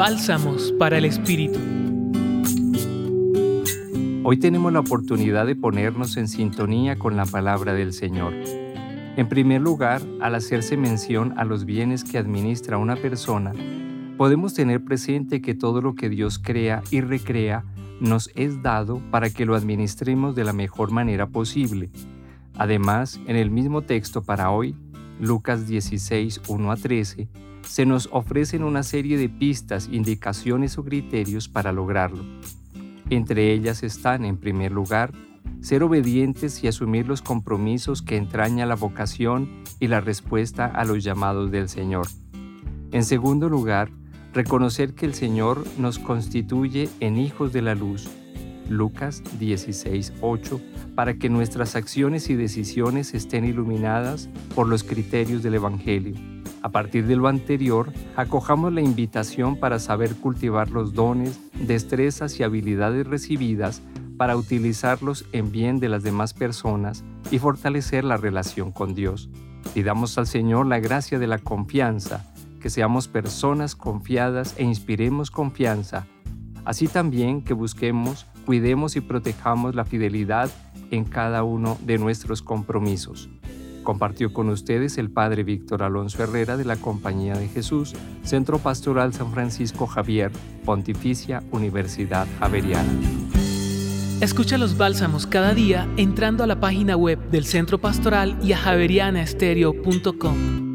Bálsamos para el Espíritu. Hoy tenemos la oportunidad de ponernos en sintonía con la palabra del Señor. En primer lugar, al hacerse mención a los bienes que administra una persona, podemos tener presente que todo lo que Dios crea y recrea nos es dado para que lo administremos de la mejor manera posible. Además, en el mismo texto para hoy, Lucas 16, 1 a 13, se nos ofrecen una serie de pistas, indicaciones o criterios para lograrlo. Entre ellas están, en primer lugar, ser obedientes y asumir los compromisos que entraña la vocación y la respuesta a los llamados del Señor. En segundo lugar, reconocer que el Señor nos constituye en hijos de la luz. Lucas 16:8, para que nuestras acciones y decisiones estén iluminadas por los criterios del Evangelio. A partir de lo anterior, acojamos la invitación para saber cultivar los dones, destrezas y habilidades recibidas para utilizarlos en bien de las demás personas y fortalecer la relación con Dios. Pidamos al Señor la gracia de la confianza, que seamos personas confiadas e inspiremos confianza, así también que busquemos, cuidemos y protejamos la fidelidad en cada uno de nuestros compromisos. Compartió con ustedes el Padre Víctor Alonso Herrera de la Compañía de Jesús, Centro Pastoral San Francisco Javier, Pontificia Universidad Javeriana. Escucha los bálsamos cada día entrando a la página web del Centro Pastoral y a javerianaestereo.com.